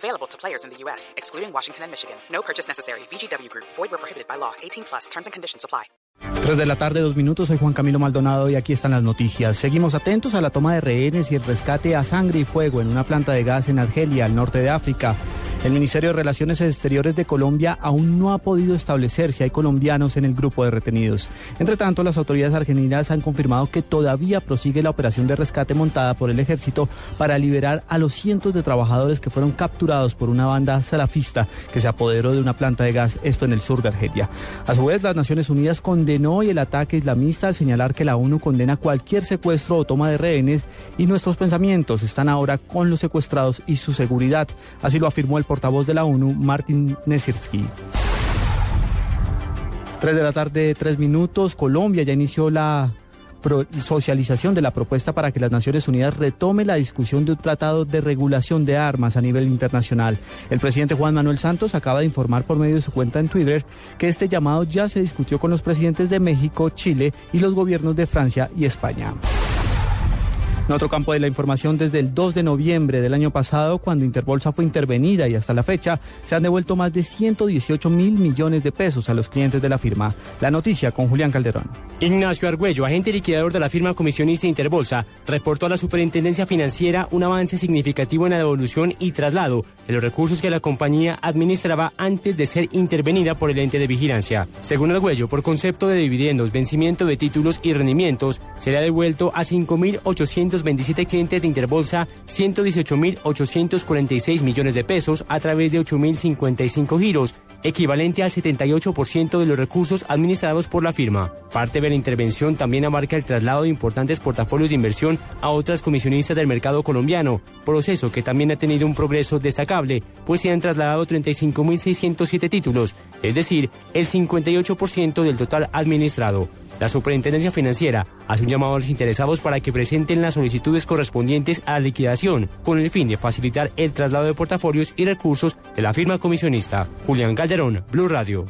Available to players in the U.S., excluding Washington and Michigan. No purchase necessary. VGW Group. Void where prohibited by law. 18 plus. Terms and conditions apply. 3 de la tarde, dos minutos. Soy Juan Camilo Maldonado y aquí están las noticias. Seguimos atentos a la toma de rehenes y el rescate a sangre y fuego en una planta de gas en Argelia, al norte de África. El Ministerio de Relaciones Exteriores de Colombia aún no ha podido establecer si hay colombianos en el grupo de retenidos. Entre tanto, las autoridades argentinas han confirmado que todavía prosigue la operación de rescate montada por el ejército para liberar a los cientos de trabajadores que fueron capturados por una banda salafista que se apoderó de una planta de gas, esto en el sur de Argelia. A su vez, las Naciones Unidas condenó el ataque islamista al señalar que la ONU condena cualquier secuestro o toma de rehenes y nuestros pensamientos están ahora con los secuestrados y su seguridad. Así lo afirmó el portavoz de la ONU, Martin Nesirsky. Tres de la tarde, tres minutos. Colombia ya inició la socialización de la propuesta para que las Naciones Unidas retome la discusión de un tratado de regulación de armas a nivel internacional. El presidente Juan Manuel Santos acaba de informar por medio de su cuenta en Twitter que este llamado ya se discutió con los presidentes de México, Chile y los gobiernos de Francia y España. En otro campo de la información, desde el 2 de noviembre del año pasado, cuando Interbolsa fue intervenida y hasta la fecha, se han devuelto más de 118 mil millones de pesos a los clientes de la firma. La noticia con Julián Calderón. Ignacio Argüello, agente liquidador de la firma comisionista Interbolsa, reportó a la Superintendencia Financiera un avance significativo en la devolución y traslado de los recursos que la compañía administraba antes de ser intervenida por el ente de vigilancia. Según Argüello, por concepto de dividendos, vencimiento de títulos y rendimientos, se le ha devuelto a 5.800 27 clientes de Interbolsa 118.846 millones de pesos a través de 8.055 giros, equivalente al 78% de los recursos administrados por la firma. Parte de la intervención también abarca el traslado de importantes portafolios de inversión a otras comisionistas del mercado colombiano, proceso que también ha tenido un progreso destacable, pues se han trasladado 35.607 títulos, es decir, el 58% del total administrado. La Superintendencia Financiera hace un llamado a los interesados para que presenten las solicitudes correspondientes a la liquidación, con el fin de facilitar el traslado de portafolios y recursos de la firma comisionista. Julián Calderón, Blue Radio.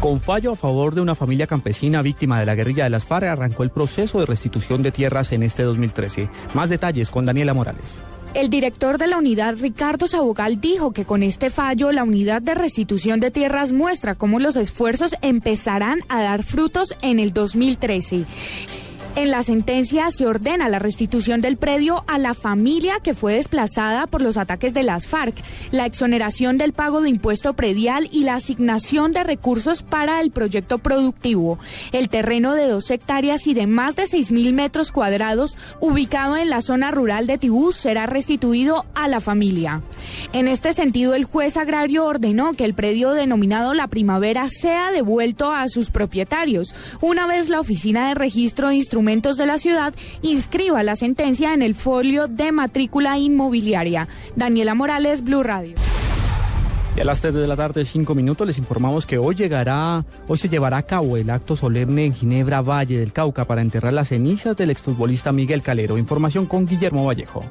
Con fallo a favor de una familia campesina víctima de la guerrilla de las FARC, arrancó el proceso de restitución de tierras en este 2013. Más detalles con Daniela Morales. El director de la unidad, Ricardo Sabogal, dijo que con este fallo la unidad de restitución de tierras muestra cómo los esfuerzos empezarán a dar frutos en el 2013. En la sentencia se ordena la restitución del predio a la familia que fue desplazada por los ataques de las FARC, la exoneración del pago de impuesto predial y la asignación de recursos para el proyecto productivo. El terreno de dos hectáreas y de más de seis mil metros cuadrados, ubicado en la zona rural de Tibú, será restituido a la familia. En este sentido, el juez agrario ordenó que el predio denominado La Primavera sea devuelto a sus propietarios, una vez la Oficina de Registro de De la ciudad inscriba la sentencia en el folio de matrícula inmobiliaria. Daniela Morales, Blue Radio. Y a las 3 de la tarde, 5 minutos, les informamos que hoy llegará, hoy se llevará a cabo el acto solemne en Ginebra, Valle del Cauca, para enterrar las cenizas del exfutbolista Miguel Calero. Información con Guillermo Vallejo.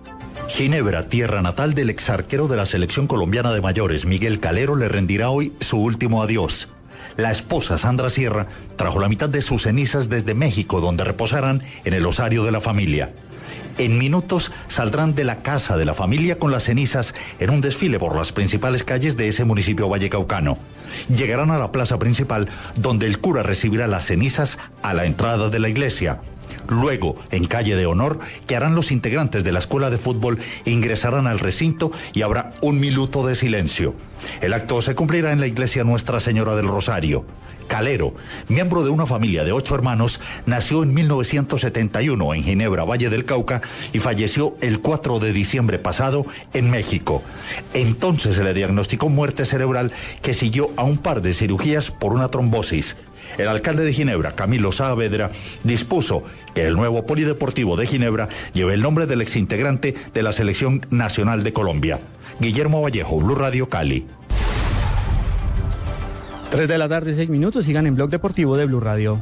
Ginebra, tierra natal del exarquero de la selección colombiana de mayores, Miguel Calero, le rendirá hoy su último adiós. La esposa Sandra Sierra trajo la mitad de sus cenizas desde México, donde reposarán en el osario de la familia. En minutos saldrán de la casa de la familia con las cenizas en un desfile por las principales calles de ese municipio vallecaucano. Llegarán a la plaza principal donde el cura recibirá las cenizas a la entrada de la iglesia. Luego, en calle de honor, que harán los integrantes de la escuela de fútbol, ingresarán al recinto y habrá un minuto de silencio. El acto se cumplirá en la iglesia Nuestra Señora del Rosario. Calero, miembro de una familia de ocho hermanos, nació en 1971 en Ginebra, Valle del Cauca, y falleció el 4 de diciembre pasado en México. Entonces se le diagnosticó muerte cerebral que siguió a un par de cirugías por una trombosis. El alcalde de Ginebra, Camilo Saavedra, dispuso que el nuevo polideportivo de Ginebra lleve el nombre del exintegrante de la Selección Nacional de Colombia. Guillermo Vallejo, Blue Radio Cali. 3 de la tarde, 6 minutos. Sigan en Blog Deportivo de Blue Radio.